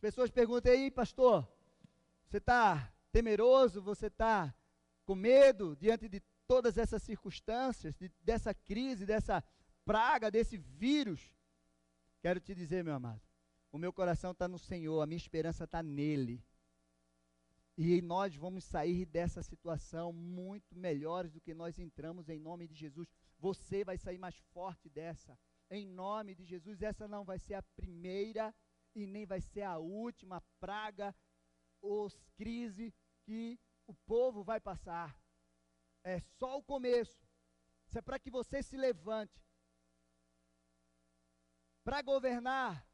As pessoas perguntam aí, pastor, você está temeroso? Você está com medo diante de todas essas circunstâncias, de, dessa crise, dessa praga, desse vírus? Quero te dizer, meu amado, o meu coração está no Senhor, a minha esperança está nele. E nós vamos sair dessa situação muito melhores do que nós entramos em nome de Jesus. Você vai sair mais forte dessa. Em nome de Jesus, essa não vai ser a primeira e nem vai ser a última praga ou crise que o povo vai passar. É só o começo. Isso é para que você se levante. Para governar,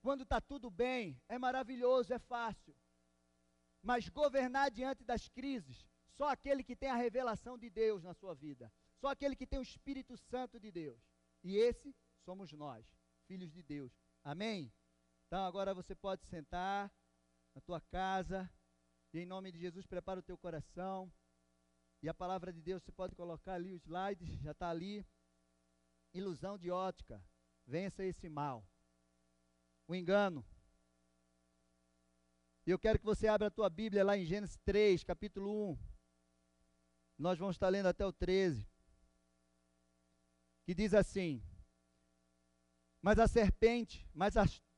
quando está tudo bem, é maravilhoso, é fácil. Mas governar diante das crises, só aquele que tem a revelação de Deus na sua vida, só aquele que tem o Espírito Santo de Deus. E esse somos nós, filhos de Deus. Amém? Então agora você pode sentar na tua casa e em nome de Jesus prepara o teu coração. E a palavra de Deus você pode colocar ali o slide, já está ali. Ilusão de ótica. Vença esse mal. O engano. E eu quero que você abra a tua Bíblia lá em Gênesis 3, capítulo 1. Nós vamos estar lendo até o 13. Que diz assim: Mas a serpente, mais astuta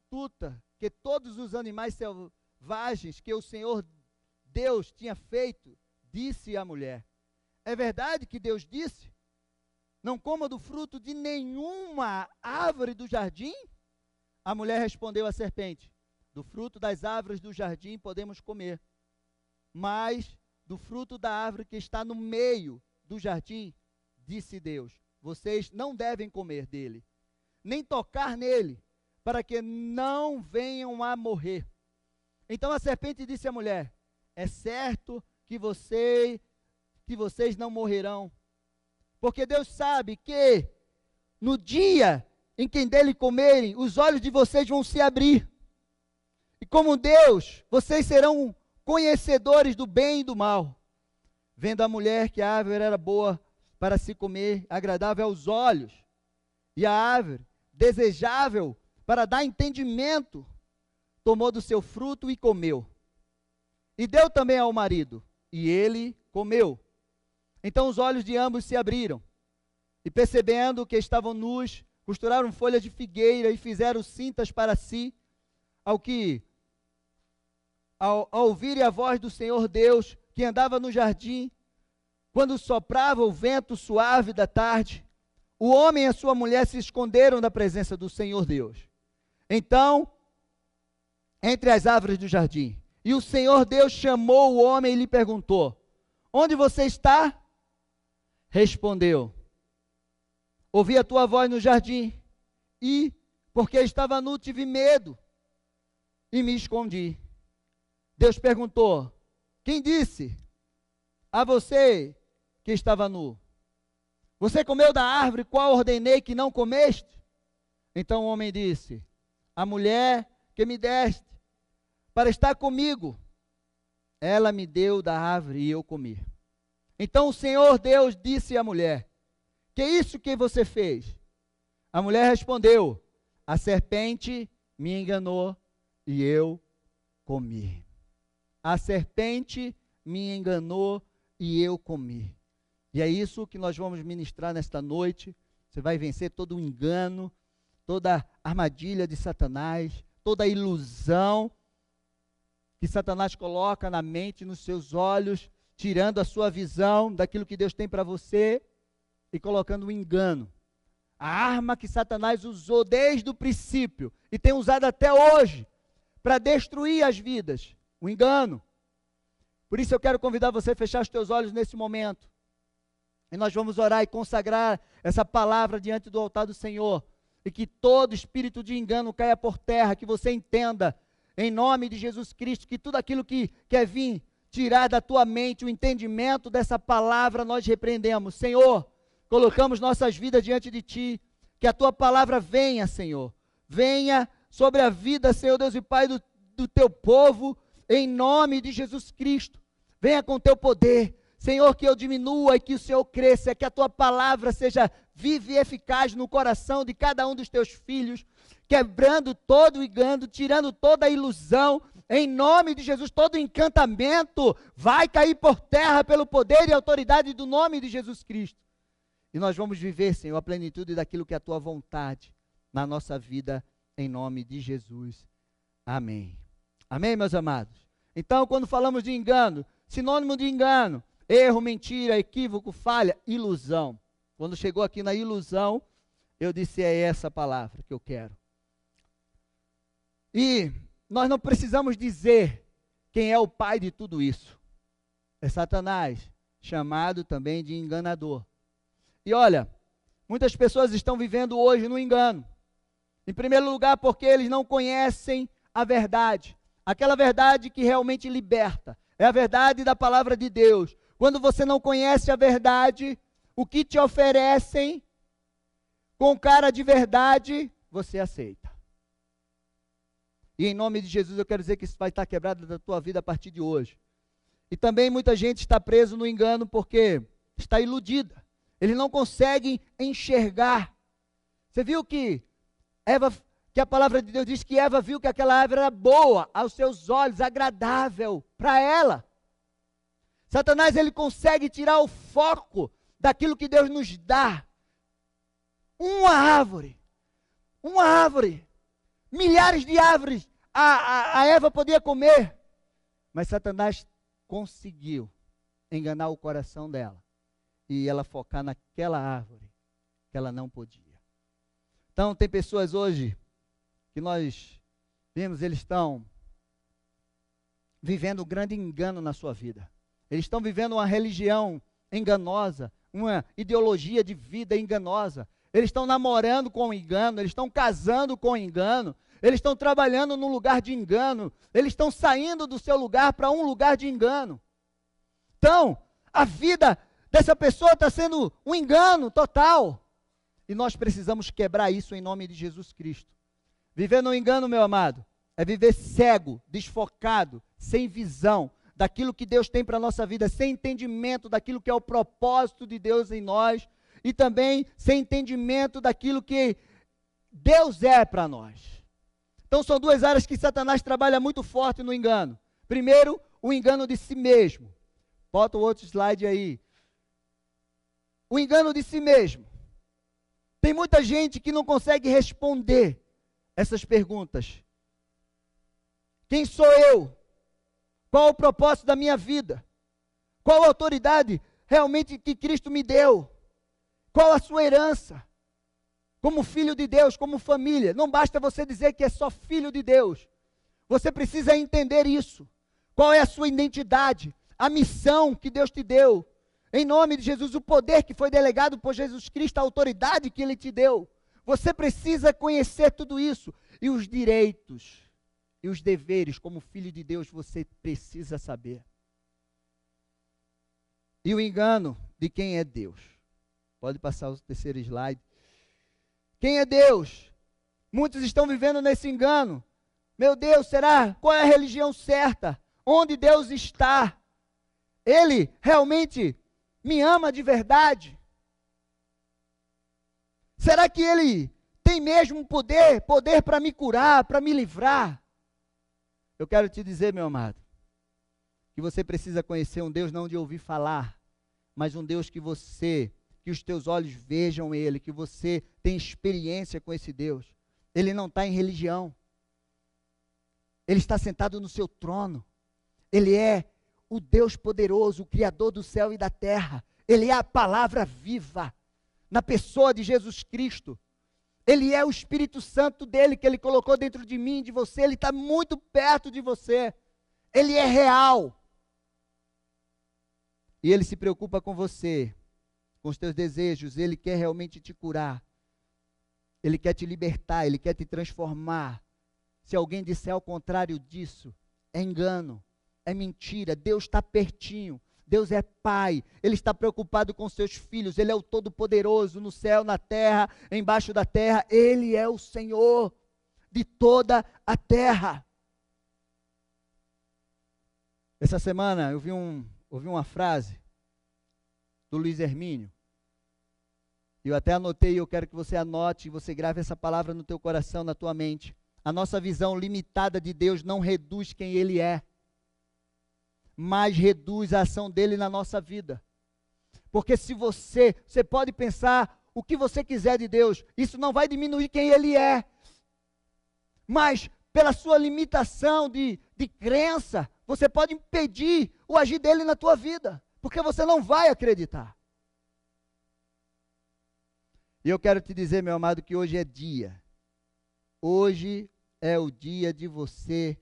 que todos os animais selvagens que o Senhor Deus tinha feito, disse à mulher: É verdade que Deus disse? Não coma do fruto de nenhuma árvore do jardim? A mulher respondeu à serpente: do fruto das árvores do jardim podemos comer, mas do fruto da árvore que está no meio do jardim, disse Deus: vocês não devem comer dele, nem tocar nele, para que não venham a morrer. Então a serpente disse à mulher: É certo que você que vocês não morrerão, porque Deus sabe que no dia em que dele comerem, os olhos de vocês vão se abrir e como Deus, vocês serão conhecedores do bem e do mal. Vendo a mulher que a árvore era boa para se comer, agradável aos olhos, e a árvore desejável para dar entendimento, tomou do seu fruto e comeu. E deu também ao marido, e ele comeu. Então os olhos de ambos se abriram, e percebendo que estavam nus, costuraram folhas de figueira e fizeram cintas para si, ao que ao, ao ouvirem a voz do Senhor Deus, que andava no jardim, quando soprava o vento suave da tarde, o homem e a sua mulher se esconderam da presença do Senhor Deus. Então, entre as árvores do jardim, e o Senhor Deus chamou o homem e lhe perguntou: Onde você está? Respondeu: Ouvi a tua voz no jardim, e, porque estava nu, tive medo, e me escondi. Deus perguntou: Quem disse a você que estava nu? Você comeu da árvore qual ordenei que não comeste? Então o homem disse: A mulher que me deste para estar comigo, ela me deu da árvore e eu comi. Então o Senhor Deus disse à mulher: Que é isso que você fez? A mulher respondeu: A serpente me enganou e eu comi. A serpente me enganou e eu comi. E é isso que nós vamos ministrar nesta noite. Você vai vencer todo o engano, toda armadilha de Satanás, toda ilusão que Satanás coloca na mente, nos seus olhos, tirando a sua visão daquilo que Deus tem para você e colocando o um engano. A arma que Satanás usou desde o princípio e tem usado até hoje para destruir as vidas o engano. Por isso eu quero convidar você a fechar os teus olhos nesse momento. E nós vamos orar e consagrar essa palavra diante do altar do Senhor. E que todo espírito de engano caia por terra, que você entenda, em nome de Jesus Cristo, que tudo aquilo que quer vir tirar da tua mente o entendimento dessa palavra, nós repreendemos. Senhor, colocamos nossas vidas diante de Ti, que a Tua palavra venha, Senhor. Venha sobre a vida, Senhor Deus e Pai, do, do Teu povo, em nome de Jesus Cristo. Venha com teu poder, Senhor, que eu diminua e que o Senhor cresça, que a tua palavra seja viva e eficaz no coração de cada um dos teus filhos, quebrando todo o engano, tirando toda a ilusão, em nome de Jesus, todo encantamento vai cair por terra pelo poder e autoridade do nome de Jesus Cristo. E nós vamos viver, Senhor, a plenitude daquilo que é a tua vontade na nossa vida, em nome de Jesus. Amém. Amém, meus amados? Então, quando falamos de engano, sinônimo de engano, erro, mentira, equívoco, falha, ilusão. Quando chegou aqui na ilusão, eu disse: é essa palavra que eu quero. E nós não precisamos dizer quem é o pai de tudo isso. É Satanás, chamado também de enganador. E olha, muitas pessoas estão vivendo hoje no engano. Em primeiro lugar, porque eles não conhecem a verdade, aquela verdade que realmente liberta. É a verdade da palavra de Deus. Quando você não conhece a verdade, o que te oferecem com cara de verdade, você aceita. E em nome de Jesus eu quero dizer que isso vai estar quebrado da tua vida a partir de hoje. E também muita gente está preso no engano porque está iludida. Eles não conseguem enxergar. Você viu que Eva, que a palavra de Deus diz que Eva viu que aquela árvore era boa aos seus olhos, agradável para ela. Satanás ele consegue tirar o foco daquilo que Deus nos dá. Uma árvore, uma árvore, milhares de árvores a, a, a Eva podia comer, mas Satanás conseguiu enganar o coração dela e ela focar naquela árvore que ela não podia. Então, tem pessoas hoje que nós vimos, eles estão vivendo um grande engano na sua vida. Eles estão vivendo uma religião enganosa, uma ideologia de vida enganosa. Eles estão namorando com engano, eles estão casando com engano, eles estão trabalhando num lugar de engano, eles estão saindo do seu lugar para um lugar de engano. Então, a vida dessa pessoa está sendo um engano total. E nós precisamos quebrar isso em nome de Jesus Cristo. Viver no engano, meu amado, é viver cego, desfocado, sem visão daquilo que Deus tem para a nossa vida, sem entendimento daquilo que é o propósito de Deus em nós e também sem entendimento daquilo que Deus é para nós. Então são duas áreas que Satanás trabalha muito forte no engano. Primeiro, o engano de si mesmo. Bota o outro slide aí. O engano de si mesmo. Tem muita gente que não consegue responder essas perguntas. Quem sou eu? Qual o propósito da minha vida? Qual a autoridade realmente que Cristo me deu? Qual a sua herança? Como filho de Deus, como família. Não basta você dizer que é só filho de Deus. Você precisa entender isso. Qual é a sua identidade? A missão que Deus te deu. Em nome de Jesus, o poder que foi delegado por Jesus Cristo, a autoridade que ele te deu. Você precisa conhecer tudo isso. E os direitos e os deveres, como filho de Deus, você precisa saber. E o engano de quem é Deus. Pode passar o terceiro slide. Quem é Deus? Muitos estão vivendo nesse engano. Meu Deus, será? Qual é a religião certa? Onde Deus está? Ele realmente me ama de verdade? Será que ele tem mesmo poder, poder para me curar, para me livrar? Eu quero te dizer, meu amado, que você precisa conhecer um Deus não de ouvir falar, mas um Deus que você, que os teus olhos vejam ele, que você tem experiência com esse Deus. Ele não está em religião. Ele está sentado no seu trono. Ele é o Deus poderoso, o Criador do céu e da terra. Ele é a palavra viva na pessoa de Jesus Cristo. Ele é o Espírito Santo dele que ele colocou dentro de mim, de você. Ele está muito perto de você. Ele é real. E ele se preocupa com você, com os teus desejos. Ele quer realmente te curar. Ele quer te libertar. Ele quer te transformar. Se alguém disser ao contrário disso, é engano é mentira. Deus está pertinho. Deus é Pai, Ele está preocupado com seus filhos, Ele é o Todo-Poderoso no céu, na terra, embaixo da terra, Ele é o Senhor de toda a terra. Essa semana eu vi um, ouvi uma frase do Luiz Hermínio, Eu até anotei, eu quero que você anote, você grave essa palavra no teu coração, na tua mente. A nossa visão limitada de Deus não reduz quem ele é, mas reduz a ação dele na nossa vida. Porque se você, você pode pensar o que você quiser de Deus, isso não vai diminuir quem ele é. Mas pela sua limitação de, de crença, você pode impedir o agir dele na tua vida, porque você não vai acreditar. E eu quero te dizer, meu amado, que hoje é dia. Hoje é o dia de você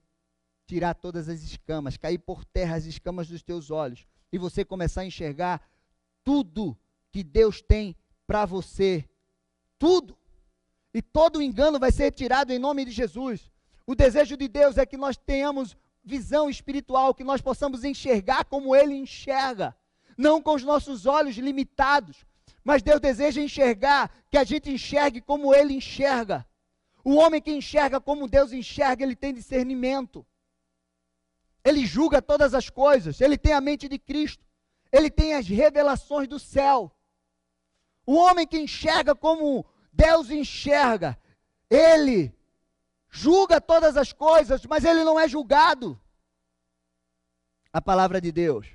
tirar todas as escamas, cair por terra as escamas dos teus olhos e você começar a enxergar tudo que Deus tem para você. Tudo. E todo engano vai ser retirado em nome de Jesus. O desejo de Deus é que nós tenhamos visão espiritual, que nós possamos enxergar como Ele enxerga, não com os nossos olhos limitados, mas Deus deseja enxergar, que a gente enxergue como Ele enxerga. O homem que enxerga como Deus enxerga, ele tem discernimento. Ele julga todas as coisas, ele tem a mente de Cristo, ele tem as revelações do céu. O homem que enxerga como Deus enxerga, ele julga todas as coisas, mas ele não é julgado. A palavra de Deus,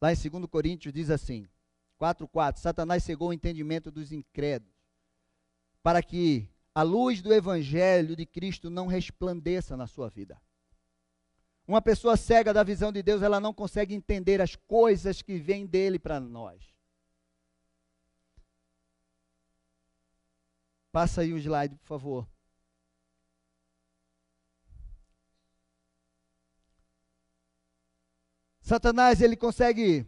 lá em 2 Coríntios, diz assim: 4,4: Satanás cegou o entendimento dos incrédulos, para que a luz do evangelho de Cristo não resplandeça na sua vida. Uma pessoa cega da visão de Deus, ela não consegue entender as coisas que vêm dele para nós. Passa aí o slide, por favor. Satanás, ele consegue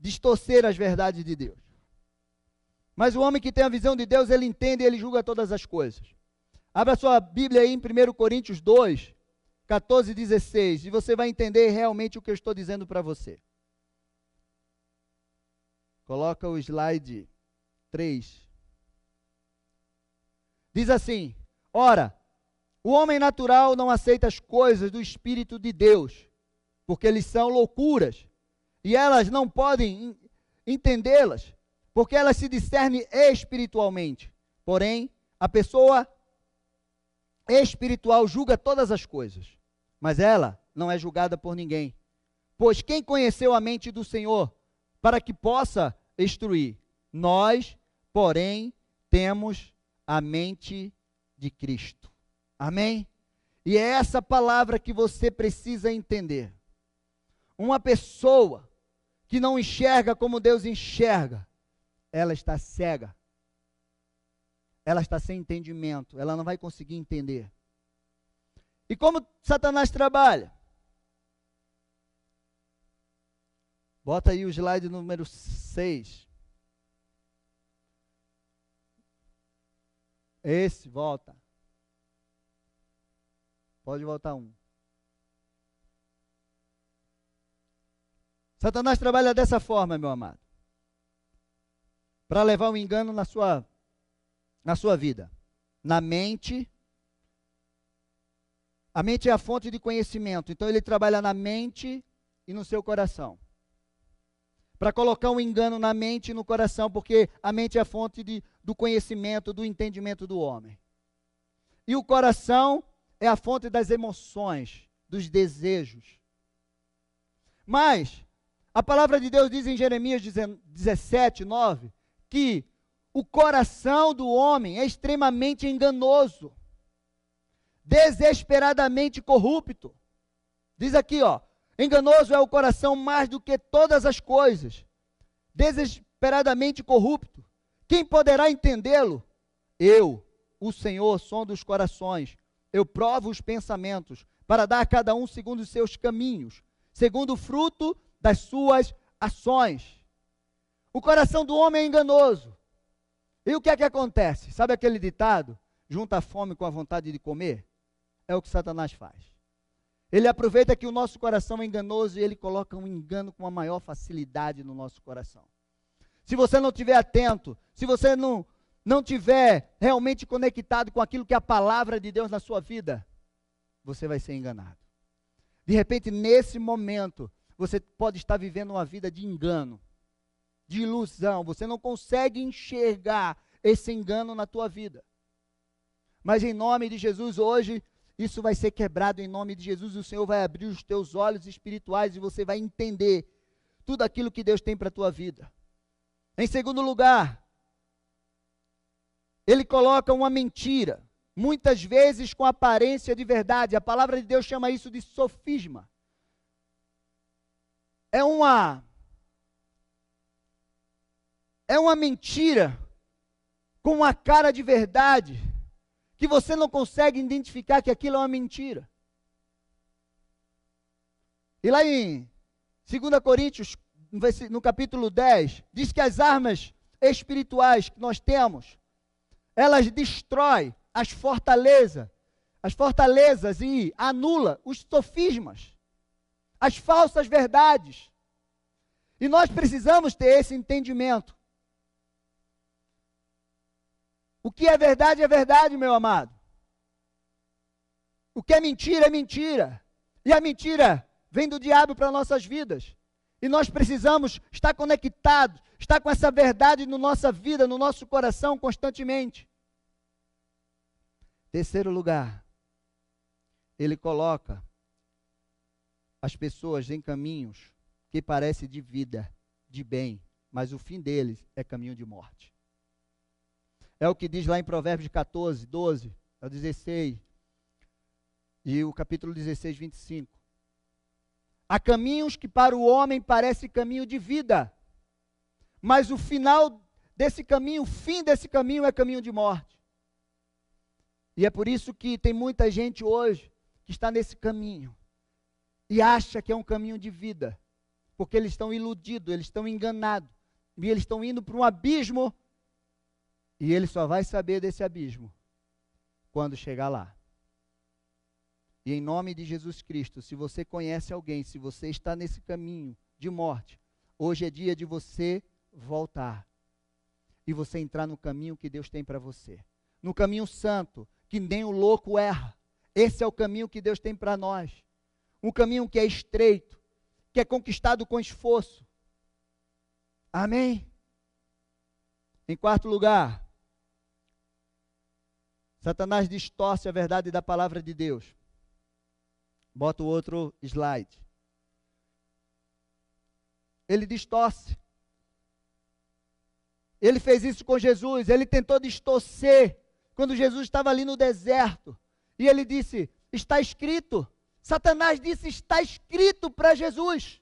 distorcer as verdades de Deus. Mas o homem que tem a visão de Deus, ele entende e ele julga todas as coisas. Abra sua Bíblia aí em 1 Coríntios 2, 14 e 16, e você vai entender realmente o que eu estou dizendo para você. Coloca o slide 3. Diz assim: Ora, o homem natural não aceita as coisas do Espírito de Deus, porque eles são loucuras e elas não podem entendê-las, porque elas se discernem espiritualmente. Porém, a pessoa espiritual julga todas as coisas, mas ela não é julgada por ninguém. Pois quem conheceu a mente do Senhor para que possa instruir? Nós, porém, temos a mente de Cristo. Amém? E é essa palavra que você precisa entender. Uma pessoa que não enxerga como Deus enxerga, ela está cega. Ela está sem entendimento, ela não vai conseguir entender. E como Satanás trabalha? Bota aí o slide número 6. Esse, volta. Pode voltar um. Satanás trabalha dessa forma, meu amado. Para levar o um engano na sua, na sua vida. Na mente. A mente é a fonte de conhecimento. Então ele trabalha na mente e no seu coração. Para colocar um engano na mente e no coração, porque a mente é a fonte de, do conhecimento, do entendimento do homem. E o coração é a fonte das emoções, dos desejos. Mas a palavra de Deus diz em Jeremias 17, 9, que o coração do homem é extremamente enganoso, desesperadamente corrupto. Diz aqui, ó, enganoso é o coração mais do que todas as coisas, desesperadamente corrupto. Quem poderá entendê-lo? Eu, o Senhor, som dos corações. Eu provo os pensamentos, para dar a cada um segundo os seus caminhos, segundo o fruto das suas ações. O coração do homem é enganoso. E o que é que acontece? Sabe aquele ditado? Junta a fome com a vontade de comer? É o que Satanás faz. Ele aproveita que o nosso coração é enganoso e ele coloca um engano com a maior facilidade no nosso coração. Se você não estiver atento, se você não não tiver realmente conectado com aquilo que é a palavra de Deus na sua vida, você vai ser enganado. De repente, nesse momento, você pode estar vivendo uma vida de engano, de ilusão, você não consegue enxergar esse engano na tua vida. Mas em nome de Jesus, hoje, isso vai ser quebrado em nome de Jesus. O Senhor vai abrir os teus olhos espirituais e você vai entender tudo aquilo que Deus tem para a tua vida. Em segundo lugar, ele coloca uma mentira, muitas vezes com aparência de verdade. A palavra de Deus chama isso de sofisma. É uma é uma mentira com uma cara de verdade que você não consegue identificar que aquilo é uma mentira. E lá em 2 Coríntios, no capítulo 10, diz que as armas espirituais que nós temos, elas destroem as fortalezas, as fortalezas e anula os sofismas, as falsas verdades. E nós precisamos ter esse entendimento. O que é verdade é verdade, meu amado. O que é mentira é mentira. E a mentira vem do diabo para nossas vidas. E nós precisamos estar conectados, estar com essa verdade na nossa vida, no nosso coração constantemente. Terceiro lugar, ele coloca as pessoas em caminhos que parecem de vida, de bem, mas o fim deles é caminho de morte. É o que diz lá em Provérbios 14, 12 ao 16. E o capítulo 16, 25. Há caminhos que para o homem parece caminho de vida, mas o final desse caminho, o fim desse caminho é caminho de morte. E é por isso que tem muita gente hoje que está nesse caminho e acha que é um caminho de vida, porque eles estão iludidos, eles estão enganados, e eles estão indo para um abismo e ele só vai saber desse abismo quando chegar lá. E em nome de Jesus Cristo, se você conhece alguém, se você está nesse caminho de morte, hoje é dia de você voltar e você entrar no caminho que Deus tem para você. No caminho santo, que nem o louco erra. Esse é o caminho que Deus tem para nós. Um caminho que é estreito, que é conquistado com esforço. Amém? Em quarto lugar, Satanás distorce a verdade da palavra de Deus. Bota o outro slide. Ele distorce. Ele fez isso com Jesus, ele tentou distorcer quando Jesus estava ali no deserto. E ele disse: Está escrito. Satanás disse: Está escrito para Jesus.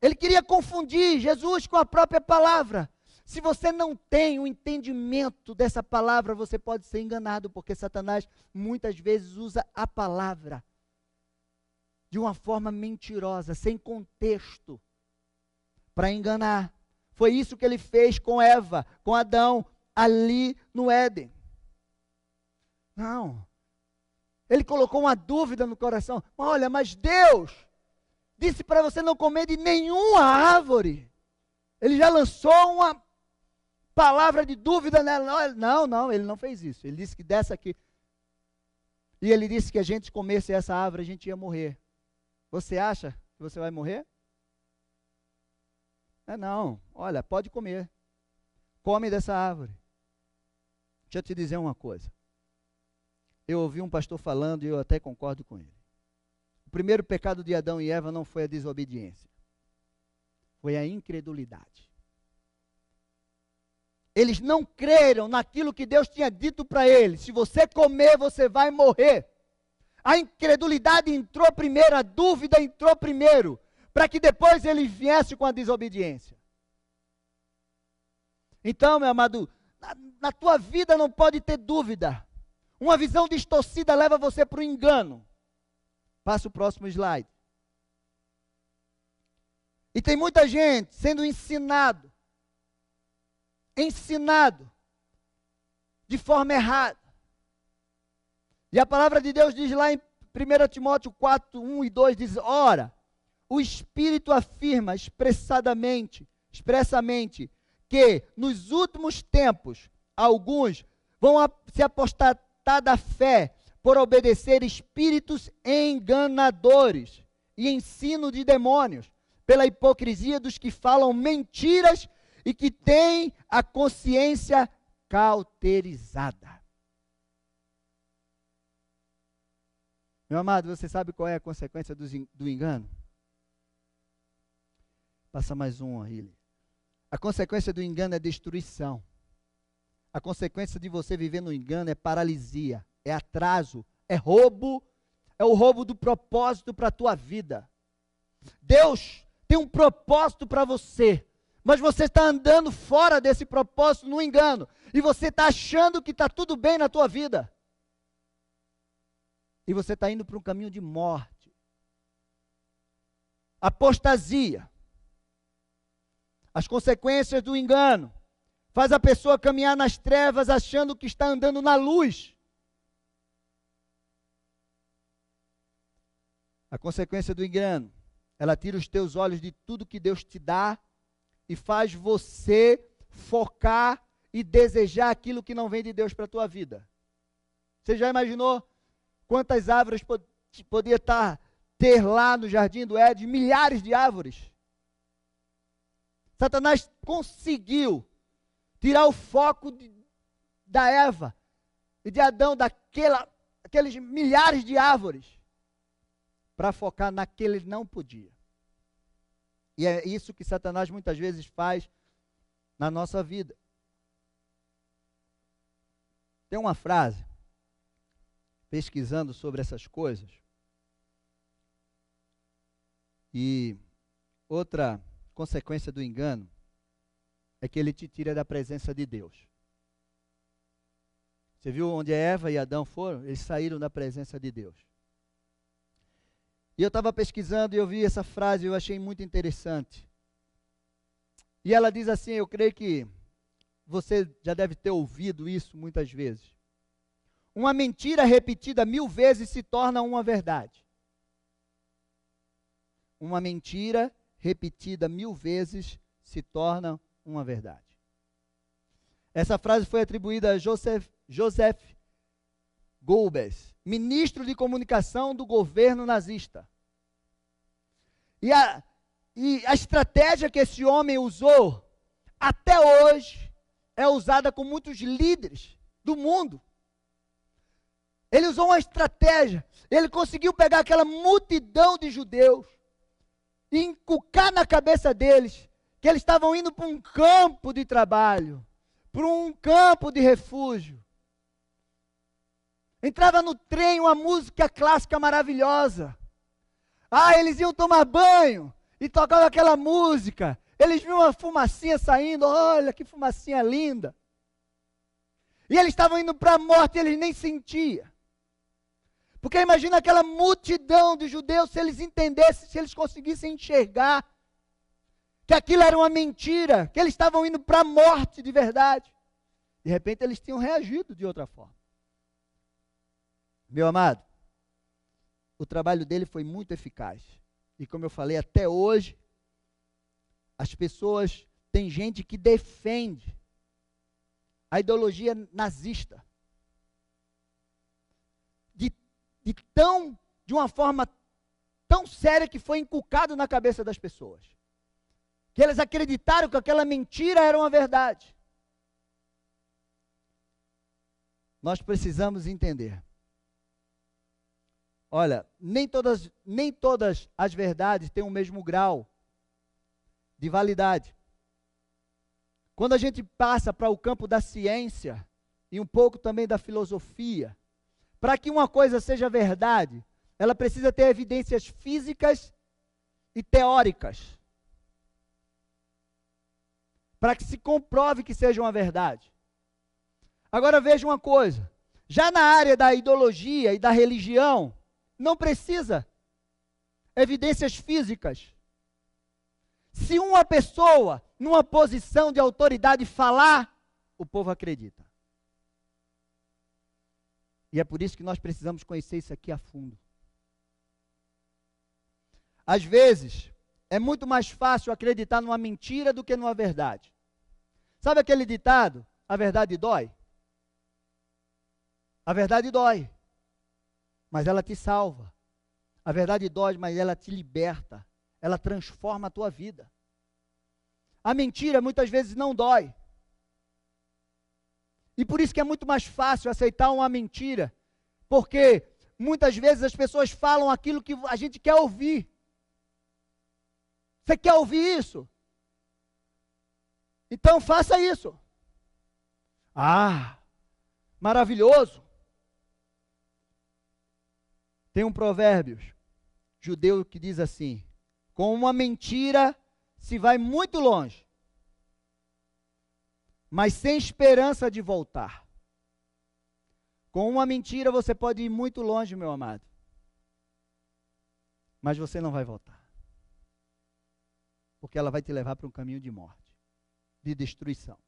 Ele queria confundir Jesus com a própria palavra. Se você não tem o entendimento dessa palavra, você pode ser enganado, porque Satanás muitas vezes usa a palavra de uma forma mentirosa, sem contexto, para enganar. Foi isso que ele fez com Eva, com Adão, ali no Éden. Não. Ele colocou uma dúvida no coração. Olha, mas Deus disse para você não comer de nenhuma árvore. Ele já lançou uma palavra de dúvida nela. Não, não, ele não fez isso. Ele disse que dessa aqui. E ele disse que a gente comesse essa árvore, a gente ia morrer. Você acha que você vai morrer? É não. Olha, pode comer. Come dessa árvore. Deixa eu te dizer uma coisa. Eu ouvi um pastor falando e eu até concordo com ele. O primeiro pecado de Adão e Eva não foi a desobediência, foi a incredulidade. Eles não creram naquilo que Deus tinha dito para eles: se você comer, você vai morrer. A incredulidade entrou primeiro, a dúvida entrou primeiro, para que depois ele viesse com a desobediência. Então, meu amado, na, na tua vida não pode ter dúvida. Uma visão distorcida leva você para o engano. Passa o próximo slide. E tem muita gente sendo ensinado ensinado de forma errada. E a palavra de Deus diz lá em 1 Timóteo 4, 1 e 2, diz, ora, o Espírito afirma expressadamente, expressamente, que nos últimos tempos, alguns vão se apostatar da fé por obedecer espíritos enganadores e ensino de demônios, pela hipocrisia dos que falam mentiras e que têm a consciência cauterizada. Meu amado, você sabe qual é a consequência do, do engano? Passa mais um aí. A consequência do engano é destruição. A consequência de você viver no engano é paralisia, é atraso, é roubo, é o roubo do propósito para a tua vida. Deus tem um propósito para você, mas você está andando fora desse propósito no engano, e você está achando que está tudo bem na tua vida, e você está indo para um caminho de morte, apostasia, as consequências do engano, faz a pessoa caminhar nas trevas achando que está andando na luz. A consequência do engano, ela tira os teus olhos de tudo que Deus te dá e faz você focar e desejar aquilo que não vem de Deus para a tua vida. Você já imaginou quantas árvores pod podia estar, ter lá no jardim do Éden? Milhares de árvores. Satanás conseguiu tirar o foco de, da Eva e de Adão daquela, aqueles milhares de árvores para focar naquele ele não podia. E é isso que Satanás muitas vezes faz na nossa vida. Tem uma frase, pesquisando sobre essas coisas, e outra consequência do engano é que ele te tira da presença de Deus. Você viu onde Eva e Adão foram? Eles saíram da presença de Deus. E eu estava pesquisando e eu vi essa frase eu achei muito interessante. E ela diz assim: eu creio que você já deve ter ouvido isso muitas vezes. Uma mentira repetida mil vezes se torna uma verdade. Uma mentira repetida mil vezes se torna uma verdade. Essa frase foi atribuída a Joseph, Joseph ministro de comunicação do governo nazista. E a, e a estratégia que esse homem usou, até hoje, é usada com muitos líderes do mundo. Ele usou uma estratégia, ele conseguiu pegar aquela multidão de judeus, e inculcar na cabeça deles que eles estavam indo para um campo de trabalho, para um campo de refúgio. Entrava no trem uma música clássica maravilhosa. Ah, eles iam tomar banho e tocavam aquela música. Eles viam uma fumacinha saindo, olha que fumacinha linda. E eles estavam indo para a morte e eles nem sentiam. Porque imagina aquela multidão de judeus, se eles entendessem, se eles conseguissem enxergar que aquilo era uma mentira, que eles estavam indo para a morte de verdade. De repente eles tinham reagido de outra forma. Meu amado, o trabalho dele foi muito eficaz. E como eu falei, até hoje, as pessoas, tem gente que defende a ideologia nazista. de tão, de uma forma tão séria que foi inculcado na cabeça das pessoas. Que eles acreditaram que aquela mentira era uma verdade. Nós precisamos entender. Olha, nem todas, nem todas as verdades têm o mesmo grau de validade. Quando a gente passa para o campo da ciência e um pouco também da filosofia, para que uma coisa seja verdade, ela precisa ter evidências físicas e teóricas. Para que se comprove que seja uma verdade. Agora veja uma coisa: já na área da ideologia e da religião, não precisa evidências físicas. Se uma pessoa, numa posição de autoridade, falar, o povo acredita. E é por isso que nós precisamos conhecer isso aqui a fundo. Às vezes, é muito mais fácil acreditar numa mentira do que numa verdade. Sabe aquele ditado? A verdade dói? A verdade dói, mas ela te salva. A verdade dói, mas ela te liberta. ela transforma a tua vida. A mentira muitas vezes não dói. E por isso que é muito mais fácil aceitar uma mentira, porque muitas vezes as pessoas falam aquilo que a gente quer ouvir. Você quer ouvir isso? Então faça isso. Ah, maravilhoso. Tem um provérbio judeu que diz assim: com uma mentira se vai muito longe, mas sem esperança de voltar. Com uma mentira você pode ir muito longe, meu amado, mas você não vai voltar, porque ela vai te levar para um caminho de morte, de destruição.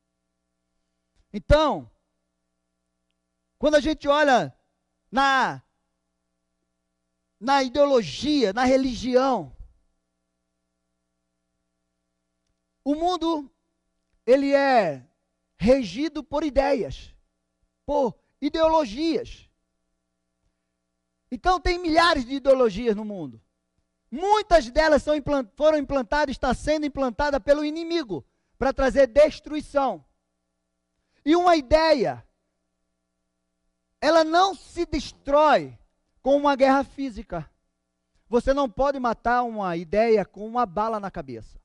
Então, quando a gente olha na na ideologia, na religião. O mundo ele é regido por ideias, por ideologias. Então tem milhares de ideologias no mundo. Muitas delas implant foram implantadas, está sendo implantada pelo inimigo para trazer destruição. E uma ideia, ela não se destrói com uma guerra física. Você não pode matar uma ideia com uma bala na cabeça.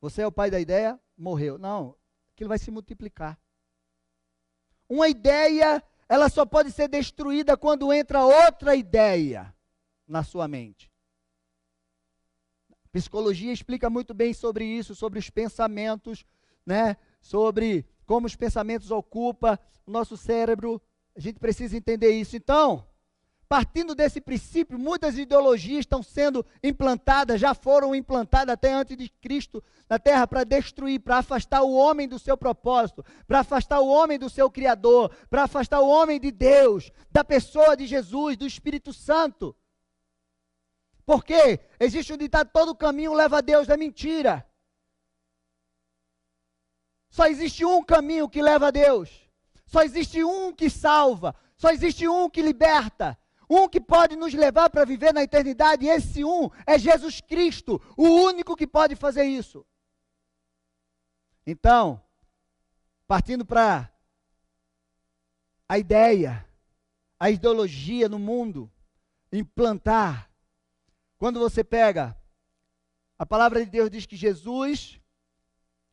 Você é o pai da ideia, morreu. Não, aquilo vai se multiplicar. Uma ideia, ela só pode ser destruída quando entra outra ideia na sua mente. Psicologia explica muito bem sobre isso, sobre os pensamentos, né? Sobre como os pensamentos ocupam o nosso cérebro, a gente precisa entender isso. Então, partindo desse princípio, muitas ideologias estão sendo implantadas, já foram implantadas até antes de Cristo na terra para destruir, para afastar o homem do seu propósito, para afastar o homem do seu Criador, para afastar o homem de Deus, da pessoa de Jesus, do Espírito Santo. Porque existe um ditado: todo caminho leva a Deus, é mentira. Só existe um caminho que leva a Deus. Só existe um que salva, só existe um que liberta, um que pode nos levar para viver na eternidade, e esse um é Jesus Cristo, o único que pode fazer isso. Então, partindo para a ideia, a ideologia no mundo, implantar. Quando você pega, a palavra de Deus diz que Jesus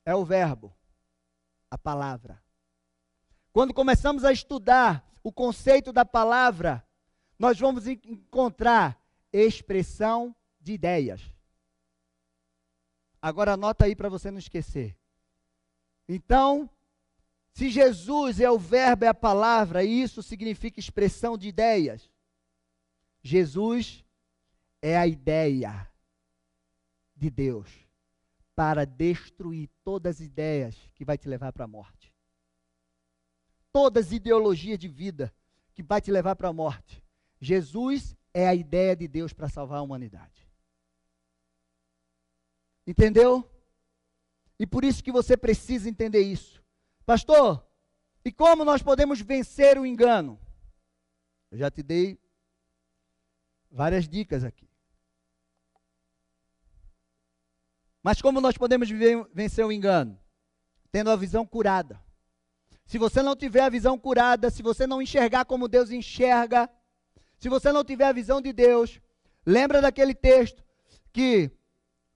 é o Verbo, a palavra. Quando começamos a estudar o conceito da palavra, nós vamos encontrar expressão de ideias. Agora anota aí para você não esquecer. Então, se Jesus é o verbo, é a palavra, e isso significa expressão de ideias. Jesus é a ideia de Deus para destruir todas as ideias que vai te levar para a morte todas as ideologias de vida que vai te levar para a morte. Jesus é a ideia de Deus para salvar a humanidade. Entendeu? E por isso que você precisa entender isso. Pastor, e como nós podemos vencer o engano? Eu já te dei várias dicas aqui. Mas como nós podemos vencer o engano? Tendo a visão curada se você não tiver a visão curada, se você não enxergar como Deus enxerga, se você não tiver a visão de Deus, lembra daquele texto que,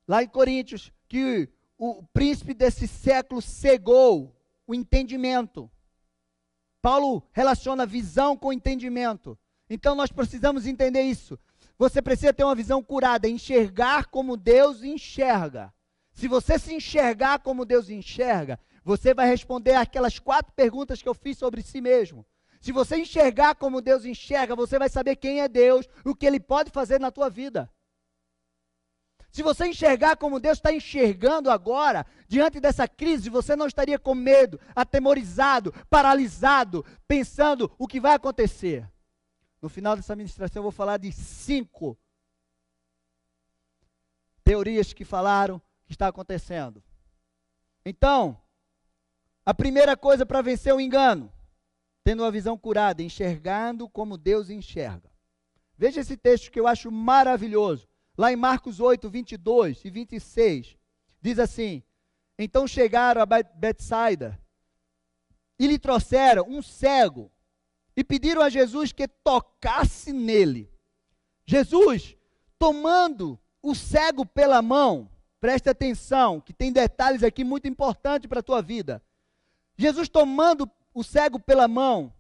lá em Coríntios, que o príncipe desse século cegou o entendimento. Paulo relaciona visão com entendimento. Então nós precisamos entender isso. Você precisa ter uma visão curada, enxergar como Deus enxerga. Se você se enxergar como Deus enxerga, você vai responder aquelas quatro perguntas que eu fiz sobre si mesmo. Se você enxergar como Deus enxerga, você vai saber quem é Deus, o que Ele pode fazer na tua vida. Se você enxergar como Deus está enxergando agora, diante dessa crise, você não estaria com medo, atemorizado, paralisado, pensando o que vai acontecer. No final dessa ministração, eu vou falar de cinco teorias que falaram que está acontecendo. Então, a primeira coisa para vencer o engano, tendo uma visão curada, enxergando como Deus enxerga. Veja esse texto que eu acho maravilhoso. Lá em Marcos 8, 22 e 26, diz assim: Então chegaram a Betsaida e lhe trouxeram um cego e pediram a Jesus que tocasse nele. Jesus, tomando o cego pela mão, preste atenção, que tem detalhes aqui muito importantes para a tua vida. Jesus, tomando o cego pela mão,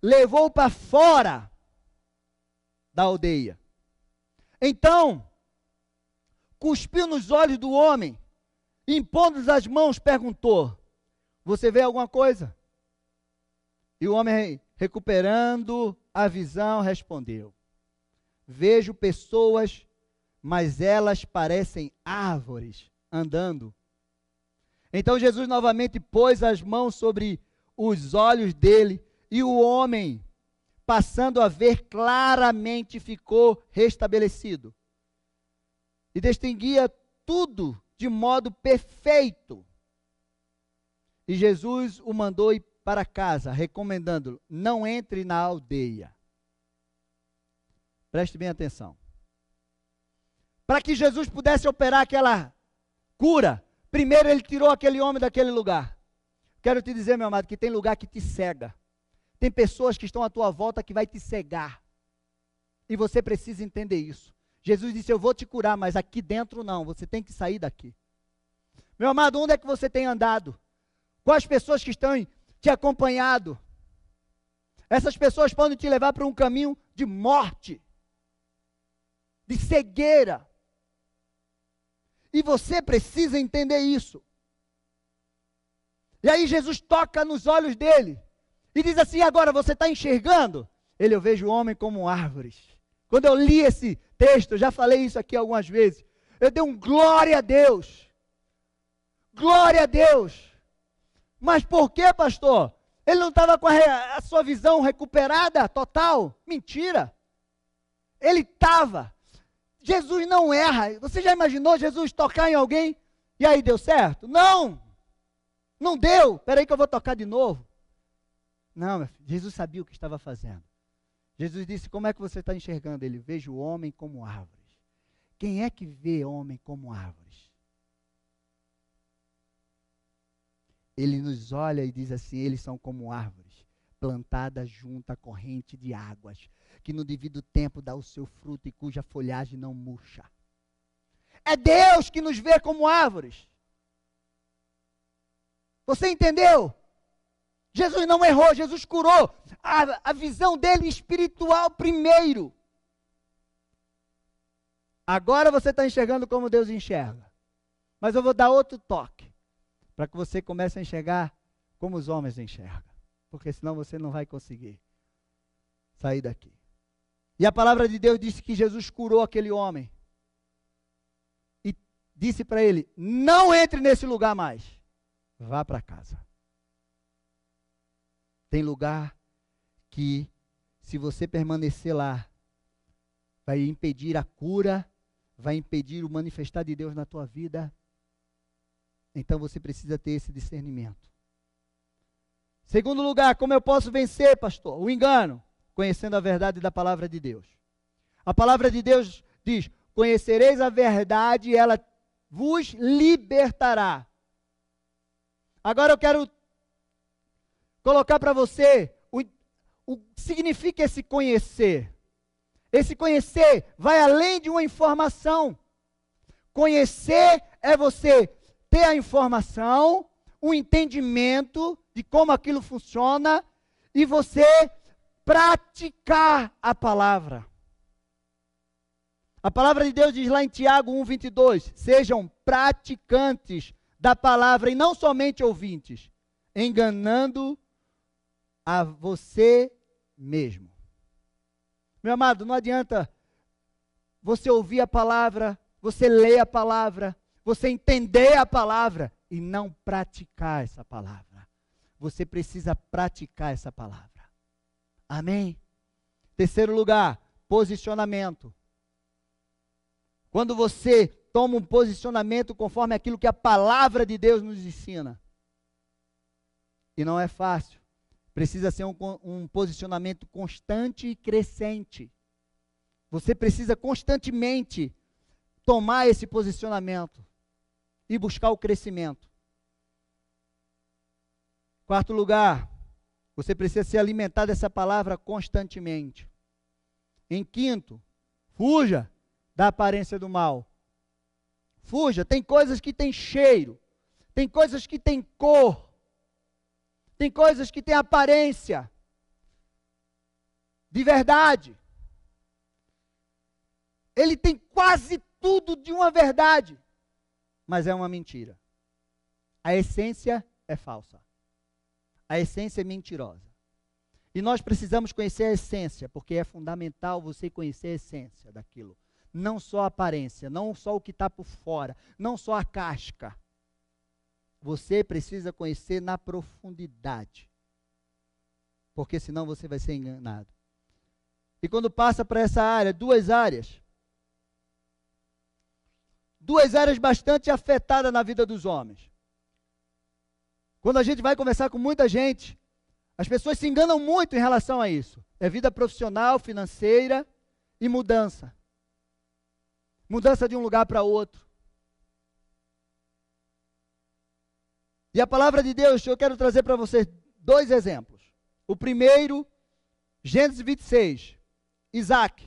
levou para fora da aldeia. Então, cuspiu nos olhos do homem, impondo as mãos, perguntou: Você vê alguma coisa? E o homem, recuperando a visão, respondeu: Vejo pessoas, mas elas parecem árvores andando. Então Jesus novamente pôs as mãos sobre os olhos dele, e o homem, passando a ver claramente, ficou restabelecido. E distinguia tudo de modo perfeito. E Jesus o mandou ir para casa, recomendando-lhe: não entre na aldeia. Preste bem atenção. Para que Jesus pudesse operar aquela cura, primeiro ele tirou aquele homem daquele lugar. Quero te dizer, meu amado, que tem lugar que te cega. Tem pessoas que estão à tua volta que vai te cegar. E você precisa entender isso. Jesus disse: Eu vou te curar, mas aqui dentro não. Você tem que sair daqui. Meu amado, onde é que você tem andado? Quais pessoas que estão te acompanhado. Essas pessoas podem te levar para um caminho de morte, de cegueira. E você precisa entender isso. E aí Jesus toca nos olhos dele e diz assim: agora você está enxergando? Ele, eu vejo o homem como árvores. Quando eu li esse texto, eu já falei isso aqui algumas vezes. Eu dei um glória a Deus. Glória a Deus. Mas por que, pastor? Ele não estava com a, a, sua visão recuperada total? Mentira. Ele estava. Jesus não erra. Você já imaginou Jesus tocar em alguém e aí deu certo? Não. Não deu. Espera aí que eu vou tocar de novo. Não, Jesus sabia o que estava fazendo. Jesus disse: Como é que você está enxergando? Ele veja o homem como árvores. Quem é que vê homem como árvores? ele nos olha e diz assim: eles são como árvores plantadas junto à corrente de águas, que no devido tempo dá o seu fruto e cuja folhagem não murcha. É Deus que nos vê como árvores. Você entendeu? Jesus não errou, Jesus curou a, a visão dele espiritual primeiro. Agora você está enxergando como Deus enxerga. Mas eu vou dar outro toque para que você comece a enxergar como os homens enxergam. Porque senão você não vai conseguir sair daqui. E a palavra de Deus disse que Jesus curou aquele homem. E disse para ele: Não entre nesse lugar mais. Vá para casa. Tem lugar que, se você permanecer lá, vai impedir a cura, vai impedir o manifestar de Deus na tua vida, então você precisa ter esse discernimento. Segundo lugar, como eu posso vencer, pastor? O engano, conhecendo a verdade da palavra de Deus. A palavra de Deus diz: Conhecereis a verdade e ela vos libertará. Agora eu quero colocar para você o, o que significa esse conhecer. Esse conhecer vai além de uma informação. Conhecer é você ter a informação, o entendimento de como aquilo funciona e você praticar a palavra. A palavra de Deus diz lá em Tiago 1:22, sejam praticantes da palavra e não somente ouvintes, enganando a você mesmo. Meu amado, não adianta você ouvir a palavra, você ler a palavra, você entender a palavra e não praticar essa palavra. Você precisa praticar essa palavra. Amém? Terceiro lugar, posicionamento. Quando você toma um posicionamento conforme aquilo que a palavra de Deus nos ensina. E não é fácil. Precisa ser um, um posicionamento constante e crescente. Você precisa constantemente tomar esse posicionamento e buscar o crescimento. Quarto lugar, você precisa se alimentar dessa palavra constantemente. Em quinto, fuja da aparência do mal. Fuja, tem coisas que têm cheiro, tem coisas que têm cor, tem coisas que têm aparência de verdade. Ele tem quase tudo de uma verdade, mas é uma mentira. A essência é falsa. A essência é mentirosa. E nós precisamos conhecer a essência, porque é fundamental você conhecer a essência daquilo. Não só a aparência, não só o que está por fora, não só a casca. Você precisa conhecer na profundidade. Porque senão você vai ser enganado. E quando passa para essa área, duas áreas. Duas áreas bastante afetadas na vida dos homens. Quando a gente vai conversar com muita gente, as pessoas se enganam muito em relação a isso. É vida profissional, financeira e mudança. Mudança de um lugar para outro. E a palavra de Deus, eu quero trazer para vocês dois exemplos. O primeiro, Gênesis 26, Isaac.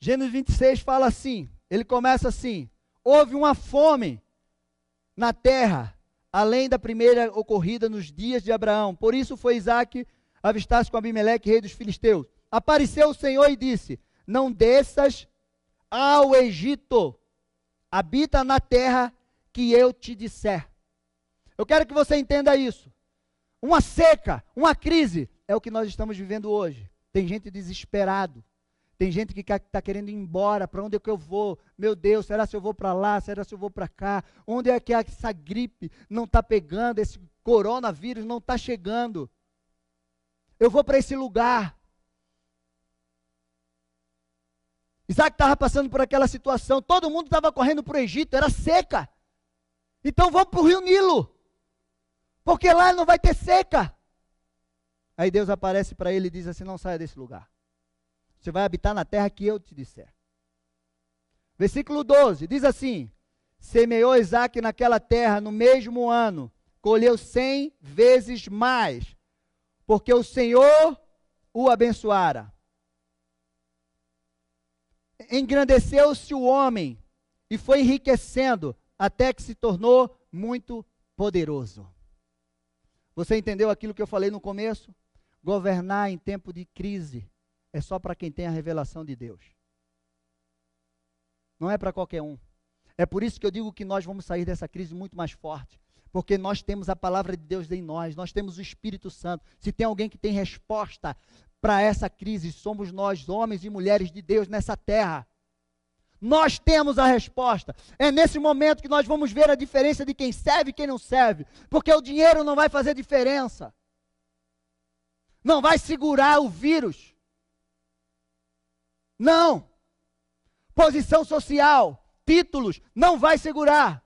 Gênesis 26 fala assim: ele começa assim: houve uma fome na terra além da primeira ocorrida nos dias de Abraão. Por isso foi Isaac avistar-se com Abimeleque, rei dos filisteus. Apareceu o Senhor e disse: Não desças ao Egito, habita na terra que eu te disser. Eu quero que você entenda isso. Uma seca, uma crise, é o que nós estamos vivendo hoje. Tem gente desesperado, tem gente que está querendo ir embora. Para onde é que eu vou? Meu Deus, será se eu vou para lá? Será se eu vou para cá? Onde é que essa gripe não está pegando? Esse coronavírus não está chegando? Eu vou para esse lugar. Isaac estava passando por aquela situação. Todo mundo estava correndo para o Egito, era seca. Então vamos para o rio Nilo. Porque lá não vai ter seca. Aí Deus aparece para ele e diz assim: Não saia desse lugar. Você vai habitar na terra que eu te disser. Versículo 12 diz assim: Semeou Isaac naquela terra no mesmo ano, colheu cem vezes mais, porque o Senhor o abençoara. Engrandeceu-se o homem e foi enriquecendo até que se tornou muito poderoso. Você entendeu aquilo que eu falei no começo? Governar em tempo de crise é só para quem tem a revelação de Deus. Não é para qualquer um. É por isso que eu digo que nós vamos sair dessa crise muito mais forte. Porque nós temos a palavra de Deus em nós, nós temos o Espírito Santo. Se tem alguém que tem resposta para essa crise, somos nós, homens e mulheres de Deus nessa terra. Nós temos a resposta. É nesse momento que nós vamos ver a diferença de quem serve e quem não serve. Porque o dinheiro não vai fazer diferença. Não vai segurar o vírus. Não. Posição social, títulos, não vai segurar.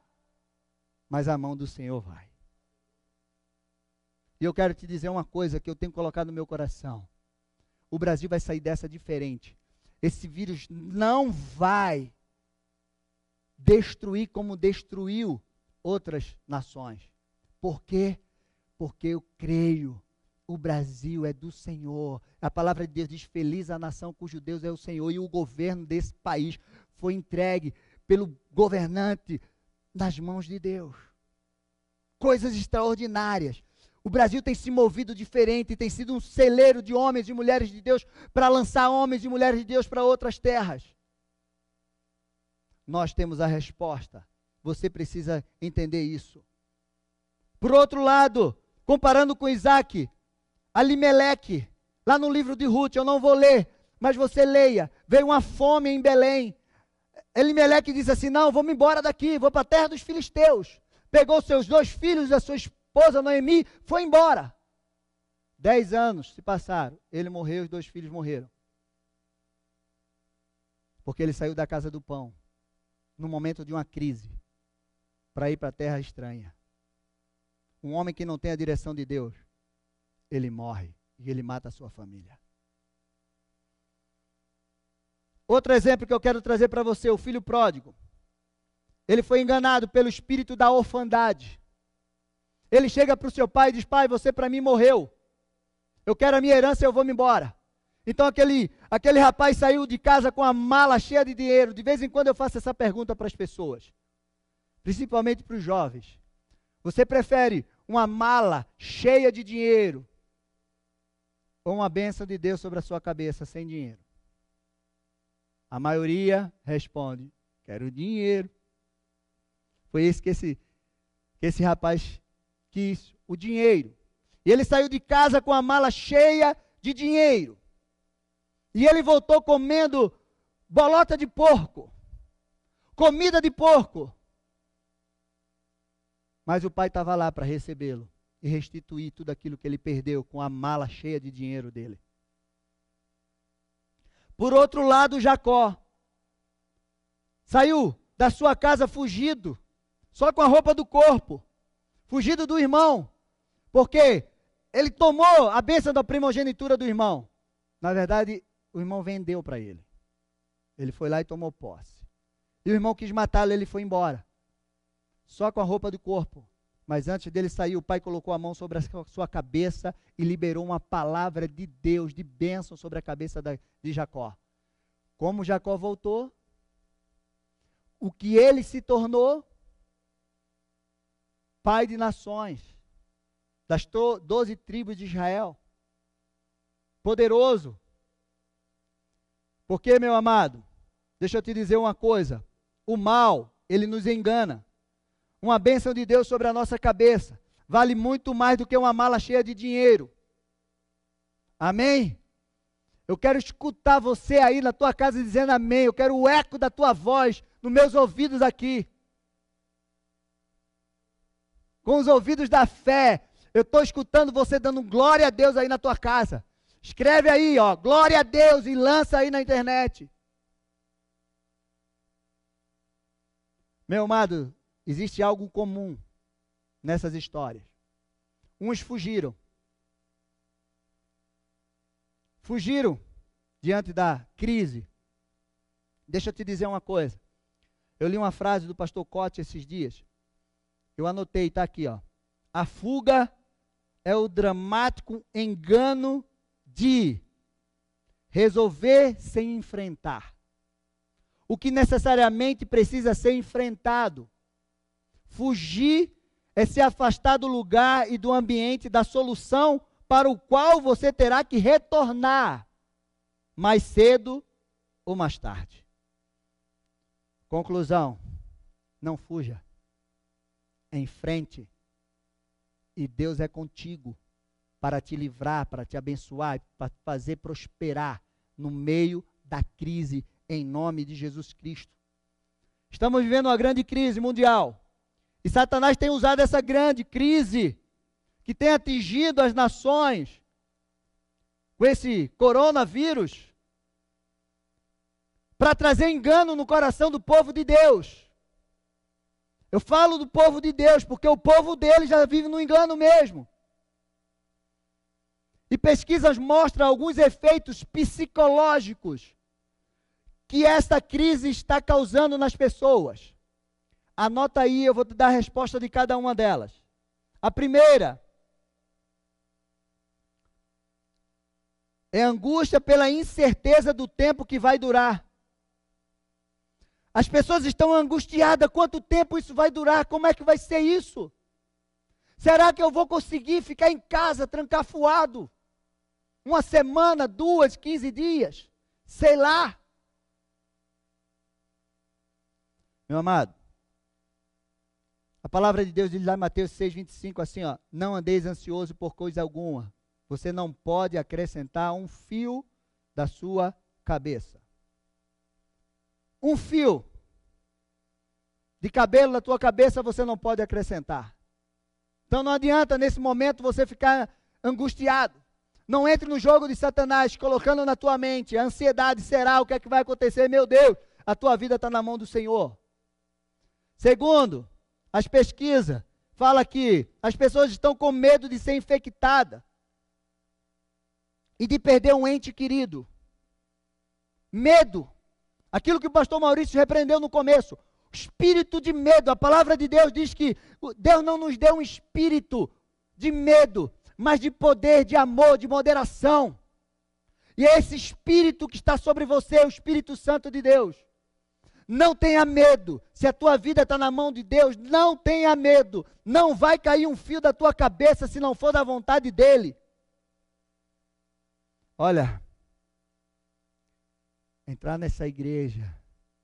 Mas a mão do Senhor vai. E eu quero te dizer uma coisa que eu tenho colocado no meu coração. O Brasil vai sair dessa diferente. Esse vírus não vai destruir como destruiu outras nações. Por quê? Porque eu creio o Brasil é do Senhor. A palavra de Deus diz: Feliz a nação cujo Deus é o Senhor. E o governo desse país foi entregue pelo governante nas mãos de Deus. Coisas extraordinárias. O Brasil tem se movido diferente, tem sido um celeiro de homens e mulheres de Deus para lançar homens e mulheres de Deus para outras terras. Nós temos a resposta. Você precisa entender isso. Por outro lado, comparando com Isaac, Alimeleque, lá no livro de Ruth, eu não vou ler, mas você leia. Veio uma fome em Belém. Elimeleque diz assim: Não, vou embora daqui, vou para a terra dos filisteus. Pegou seus dois filhos e a sua esposa Noemi, foi embora. Dez anos se passaram, ele morreu, os dois filhos morreram. Porque ele saiu da casa do pão, no momento de uma crise, para ir para a terra estranha. Um homem que não tem a direção de Deus ele morre e ele mata a sua família. Outro exemplo que eu quero trazer para você, o filho pródigo. Ele foi enganado pelo espírito da orfandade. Ele chega para o seu pai e diz: Pai, você para mim morreu. Eu quero a minha herança eu vou me embora. Então aquele, aquele rapaz saiu de casa com a mala cheia de dinheiro. De vez em quando eu faço essa pergunta para as pessoas, principalmente para os jovens. Você prefere uma mala cheia de dinheiro ou uma bênção de Deus sobre a sua cabeça sem dinheiro? A maioria responde: quero dinheiro. Foi isso que esse, que esse rapaz quis, o dinheiro. E ele saiu de casa com a mala cheia de dinheiro. E ele voltou comendo bolota de porco, comida de porco. Mas o pai estava lá para recebê-lo e restituir tudo aquilo que ele perdeu com a mala cheia de dinheiro dele. Por outro lado, Jacó saiu da sua casa fugido, só com a roupa do corpo, fugido do irmão, porque ele tomou a bênção da primogenitura do irmão. Na verdade, o irmão vendeu para ele. Ele foi lá e tomou posse. E o irmão quis matá-lo, ele foi embora. Só com a roupa do corpo. Mas antes dele sair, o pai colocou a mão sobre a sua cabeça e liberou uma palavra de Deus, de bênção sobre a cabeça de Jacó. Como Jacó voltou, o que ele se tornou, pai de nações, das doze tribos de Israel, poderoso. Porque, meu amado, deixa eu te dizer uma coisa: o mal, ele nos engana. Uma bênção de Deus sobre a nossa cabeça vale muito mais do que uma mala cheia de dinheiro. Amém? Eu quero escutar você aí na tua casa dizendo amém. Eu quero o eco da tua voz nos meus ouvidos aqui. Com os ouvidos da fé. Eu estou escutando você dando glória a Deus aí na tua casa. Escreve aí, ó, glória a Deus e lança aí na internet. Meu amado, existe algo comum nessas histórias. Uns fugiram. Fugiram diante da crise. Deixa eu te dizer uma coisa. Eu li uma frase do pastor Cote esses dias. Eu anotei, está aqui, ó. A fuga é o dramático engano de resolver sem enfrentar. O que necessariamente precisa ser enfrentado. Fugir é se afastar do lugar e do ambiente da solução para o qual você terá que retornar mais cedo ou mais tarde. Conclusão: não fuja. Em frente. E Deus é contigo para te livrar, para te abençoar, para fazer prosperar no meio da crise, em nome de Jesus Cristo. Estamos vivendo uma grande crise mundial. E Satanás tem usado essa grande crise que tem atingido as nações com esse coronavírus para trazer engano no coração do povo de Deus. Eu falo do povo de Deus porque o povo dele já vive no engano mesmo. E pesquisas mostram alguns efeitos psicológicos que esta crise está causando nas pessoas. Anota aí, eu vou te dar a resposta de cada uma delas. A primeira é angústia pela incerteza do tempo que vai durar. As pessoas estão angustiadas, quanto tempo isso vai durar? Como é que vai ser isso? Será que eu vou conseguir ficar em casa trancafuado? Uma semana, duas, quinze dias. Sei lá. Meu amado, palavra de Deus diz lá em Mateus 6, 25, assim, ó, não andeis ansioso por coisa alguma. Você não pode acrescentar um fio da sua cabeça. Um fio de cabelo na tua cabeça você não pode acrescentar. Então não adianta nesse momento você ficar angustiado. Não entre no jogo de Satanás, colocando na tua mente a ansiedade, será o que é que vai acontecer? Meu Deus, a tua vida está na mão do Senhor. Segundo, as pesquisas falam que as pessoas estão com medo de ser infectada e de perder um ente querido. Medo. Aquilo que o pastor Maurício repreendeu no começo. Espírito de medo. A palavra de Deus diz que Deus não nos deu um espírito de medo, mas de poder, de amor, de moderação. E é esse espírito que está sobre você, o Espírito Santo de Deus. Não tenha medo. Se a tua vida está na mão de Deus, não tenha medo. Não vai cair um fio da tua cabeça se não for da vontade dEle. Olha, entrar nessa igreja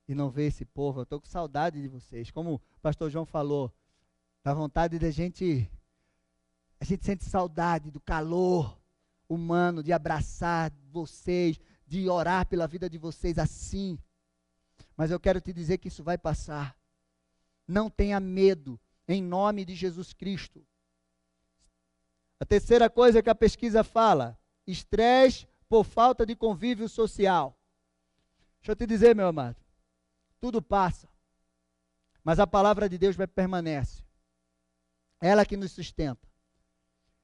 e não ver esse povo, eu estou com saudade de vocês. Como o pastor João falou, dá vontade da gente. A gente sente saudade do calor humano, de abraçar vocês, de orar pela vida de vocês assim. Mas eu quero te dizer que isso vai passar. Não tenha medo, em nome de Jesus Cristo. A terceira coisa que a pesquisa fala: estresse por falta de convívio social. Deixa eu te dizer, meu amado, tudo passa, mas a palavra de Deus vai permanece. Ela que nos sustenta.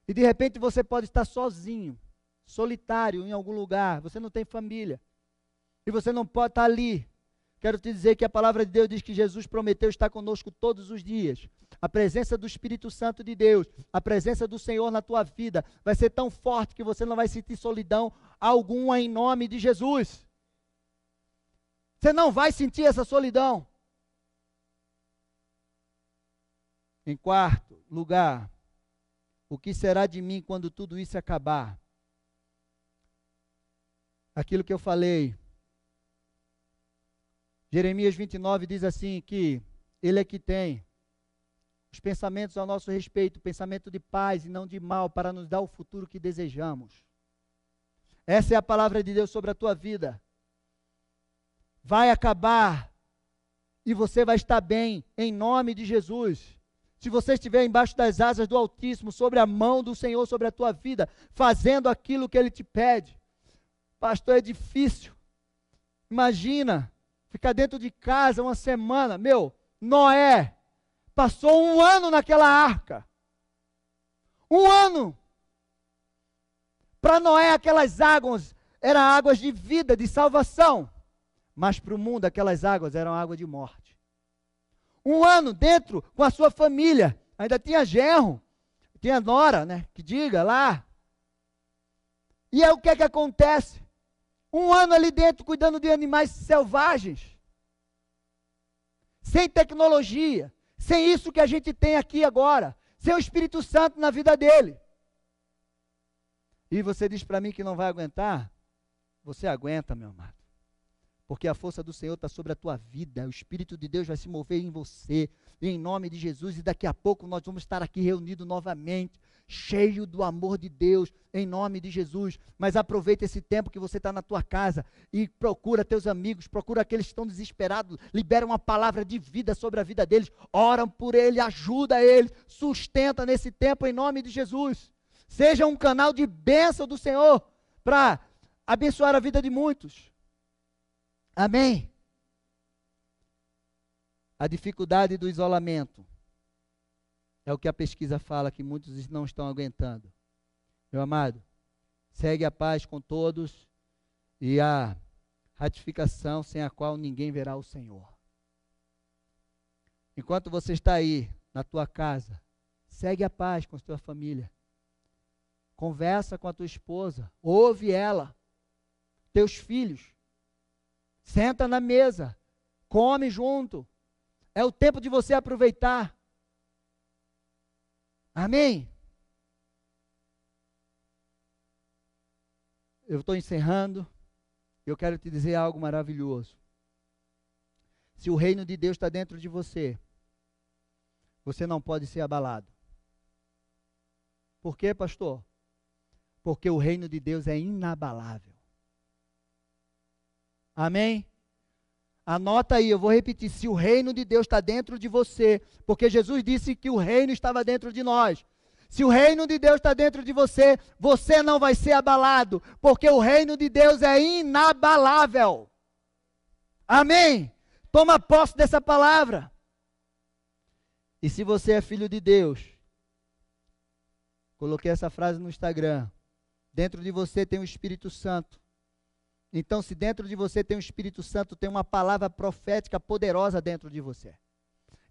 E de repente você pode estar sozinho, solitário em algum lugar, você não tem família. E você não pode estar ali. Quero te dizer que a palavra de Deus diz que Jesus prometeu estar conosco todos os dias. A presença do Espírito Santo de Deus, a presença do Senhor na tua vida vai ser tão forte que você não vai sentir solidão alguma em nome de Jesus. Você não vai sentir essa solidão. Em quarto lugar, o que será de mim quando tudo isso acabar? Aquilo que eu falei. Jeremias 29 diz assim: que Ele é que tem os pensamentos ao nosso respeito, pensamento de paz e não de mal, para nos dar o futuro que desejamos. Essa é a palavra de Deus sobre a tua vida. Vai acabar e você vai estar bem, em nome de Jesus. Se você estiver embaixo das asas do Altíssimo, sobre a mão do Senhor sobre a tua vida, fazendo aquilo que Ele te pede. Pastor, é difícil. Imagina ficar dentro de casa uma semana. Meu, Noé passou um ano naquela arca. Um ano. Para Noé, aquelas águas eram águas de vida, de salvação. Mas para o mundo, aquelas águas eram água de morte um ano dentro com a sua família. Ainda tinha genro, tinha nora, né? Que diga lá. E aí o que é que acontece? Um ano ali dentro cuidando de animais selvagens. Sem tecnologia. Sem isso que a gente tem aqui agora. Sem o Espírito Santo na vida dele. E você diz para mim que não vai aguentar? Você aguenta, meu amado porque a força do Senhor está sobre a tua vida, o Espírito de Deus vai se mover em você, em nome de Jesus, e daqui a pouco nós vamos estar aqui reunidos novamente, cheio do amor de Deus, em nome de Jesus. Mas aproveita esse tempo que você está na tua casa e procura teus amigos, procura aqueles que estão desesperados, libera uma palavra de vida sobre a vida deles, oram por ele, ajuda eles, sustenta nesse tempo em nome de Jesus. Seja um canal de bênção do Senhor para abençoar a vida de muitos. Amém? A dificuldade do isolamento é o que a pesquisa fala que muitos não estão aguentando. Meu amado, segue a paz com todos e a ratificação sem a qual ninguém verá o Senhor. Enquanto você está aí na tua casa, segue a paz com a tua família. Conversa com a tua esposa, ouve ela, teus filhos. Senta na mesa, come junto. É o tempo de você aproveitar. Amém? Eu estou encerrando. Eu quero te dizer algo maravilhoso. Se o reino de Deus está dentro de você, você não pode ser abalado. Por quê, pastor? Porque o reino de Deus é inabalável. Amém? Anota aí, eu vou repetir: se o reino de Deus está dentro de você, porque Jesus disse que o reino estava dentro de nós. Se o reino de Deus está dentro de você, você não vai ser abalado, porque o reino de Deus é inabalável. Amém? Toma posse dessa palavra. E se você é filho de Deus, coloquei essa frase no Instagram. Dentro de você tem o Espírito Santo Então, se dentro de você tem o Espírito Santo, tem uma palavra profética poderosa dentro de você.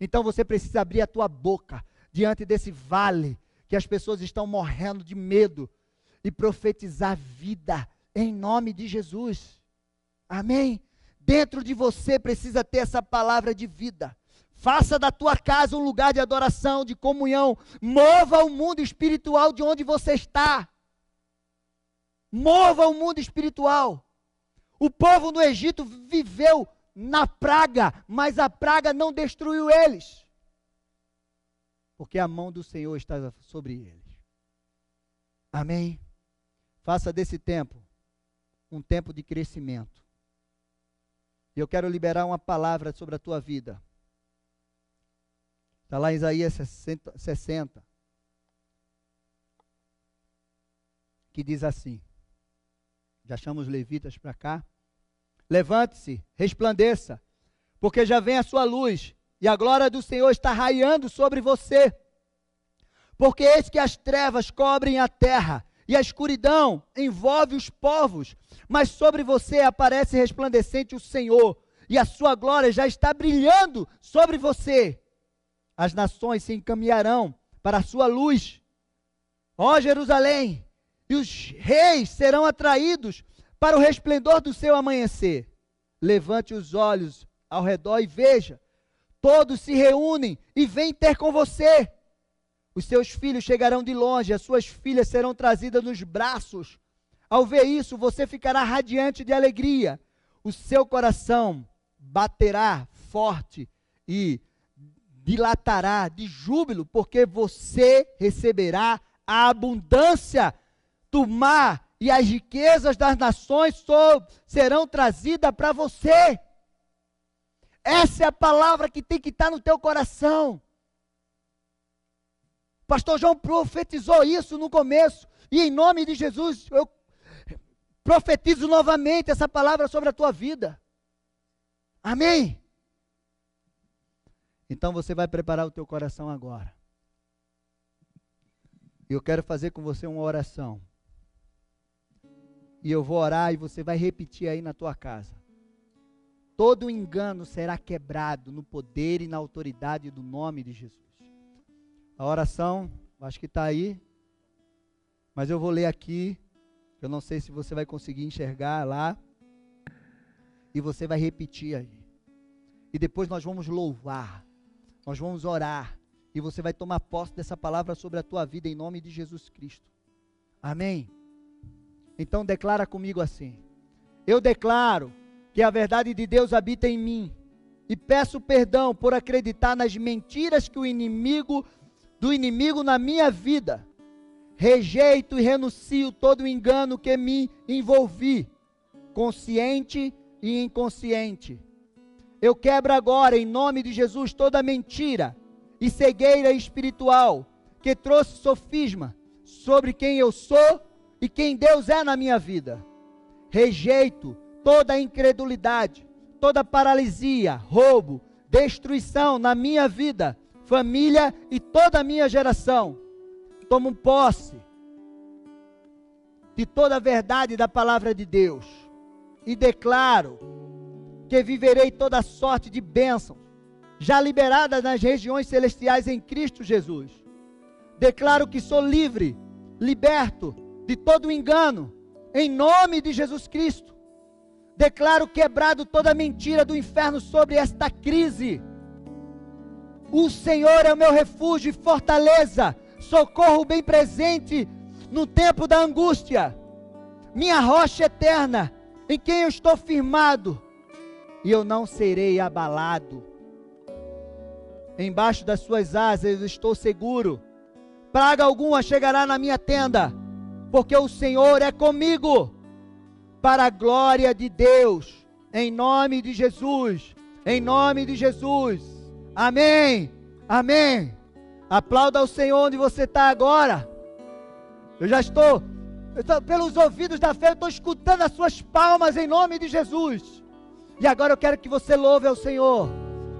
Então você precisa abrir a tua boca diante desse vale que as pessoas estão morrendo de medo e profetizar vida em nome de Jesus. Amém? Dentro de você precisa ter essa palavra de vida. Faça da tua casa um lugar de adoração, de comunhão. Mova o mundo espiritual de onde você está. Mova o mundo espiritual. O povo no Egito viveu na praga, mas a praga não destruiu eles. Porque a mão do Senhor estava sobre eles. Amém? Faça desse tempo um tempo de crescimento. E eu quero liberar uma palavra sobre a tua vida. Está lá em Isaías 60, 60 que diz assim: já chama os levitas para cá. Levante-se, resplandeça, porque já vem a sua luz, e a glória do Senhor está raiando sobre você. Porque eis que as trevas cobrem a terra, e a escuridão envolve os povos, mas sobre você aparece resplandecente o Senhor, e a sua glória já está brilhando sobre você. As nações se encaminharão para a sua luz. Ó Jerusalém, e os reis serão atraídos para o resplendor do seu amanhecer. Levante os olhos ao redor e veja, todos se reúnem e vêm ter com você. Os seus filhos chegarão de longe, as suas filhas serão trazidas nos braços. Ao ver isso, você ficará radiante de alegria. O seu coração baterá forte e dilatará de júbilo, porque você receberá a abundância do mar e as riquezas das nações serão trazidas para você. Essa é a palavra que tem que estar no teu coração. Pastor João profetizou isso no começo, e em nome de Jesus eu profetizo novamente essa palavra sobre a tua vida. Amém? Então você vai preparar o teu coração agora. E eu quero fazer com você uma oração. E eu vou orar e você vai repetir aí na tua casa. Todo engano será quebrado no poder e na autoridade do nome de Jesus. A oração, acho que está aí, mas eu vou ler aqui. Eu não sei se você vai conseguir enxergar lá. E você vai repetir aí. E depois nós vamos louvar. Nós vamos orar. E você vai tomar posse dessa palavra sobre a tua vida em nome de Jesus Cristo. Amém. Então declara comigo assim: Eu declaro que a verdade de Deus habita em mim e peço perdão por acreditar nas mentiras que o inimigo do inimigo na minha vida. Rejeito e renuncio todo o engano que me envolvi, consciente e inconsciente. Eu quebro agora, em nome de Jesus, toda mentira e cegueira espiritual que trouxe sofisma sobre quem eu sou e quem Deus é na minha vida. Rejeito toda incredulidade, toda paralisia, roubo, destruição na minha vida, família e toda a minha geração. Tomo posse de toda a verdade da palavra de Deus e declaro que viverei toda sorte de bênçãos já liberadas nas regiões celestiais em Cristo Jesus. Declaro que sou livre, liberto de todo engano, em nome de Jesus Cristo. Declaro quebrado toda mentira do inferno sobre esta crise. O Senhor é o meu refúgio e fortaleza, socorro bem presente no tempo da angústia. Minha rocha eterna, em quem eu estou firmado, e eu não serei abalado. Embaixo das suas asas eu estou seguro. Praga alguma chegará na minha tenda porque o Senhor é comigo, para a glória de Deus, em nome de Jesus, em nome de Jesus, amém, amém. Aplauda o Senhor onde você está agora. Eu já estou, estou, pelos ouvidos da fé, eu estou escutando as suas palmas em nome de Jesus. E agora eu quero que você louve ao Senhor.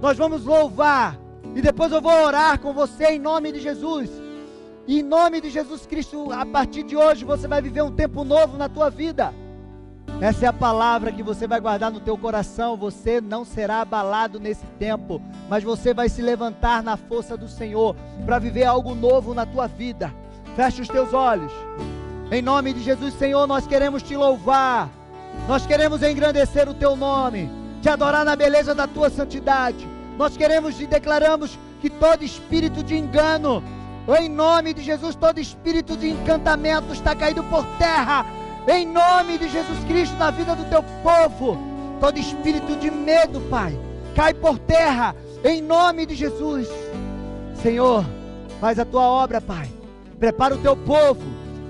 Nós vamos louvar. E depois eu vou orar com você em nome de Jesus. E em nome de Jesus Cristo, a partir de hoje você vai viver um tempo novo na tua vida. Essa é a palavra que você vai guardar no teu coração. Você não será abalado nesse tempo, mas você vai se levantar na força do Senhor para viver algo novo na tua vida. Feche os teus olhos. Em nome de Jesus, Senhor, nós queremos te louvar. Nós queremos engrandecer o teu nome, te adorar na beleza da tua santidade. Nós queremos e declaramos que todo espírito de engano, em nome de Jesus, todo espírito de encantamento está caído por terra em nome de Jesus Cristo, na vida do teu povo. Todo espírito de medo, Pai, cai por terra, em nome de Jesus. Senhor, faz a tua obra, Pai. Prepara o teu povo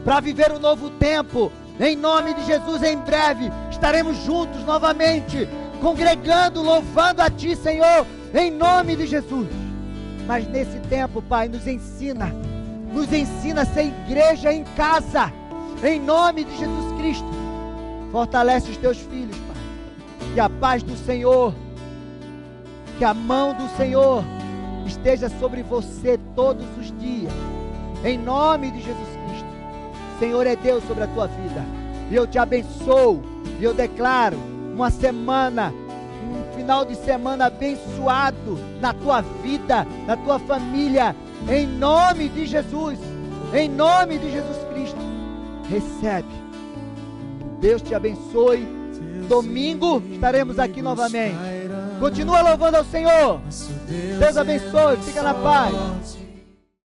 para viver um novo tempo. Em nome de Jesus, em breve estaremos juntos novamente, congregando, louvando a Ti, Senhor, em nome de Jesus. Mas nesse tempo, Pai, nos ensina, nos ensina a ser igreja em casa em nome de Jesus Cristo, fortalece os teus filhos, Pai. Que a paz do Senhor, que a mão do Senhor esteja sobre você todos os dias. Em nome de Jesus Cristo. Senhor é Deus sobre a tua vida. E eu te abençoo. E eu declaro uma semana, final de semana abençoado na tua vida, na tua família. Em nome de Jesus. Em nome de Jesus Cristo recebe. Deus te abençoe. Domingo estaremos aqui novamente. Continua louvando ao Senhor. Deus abençoe. Fica na paz.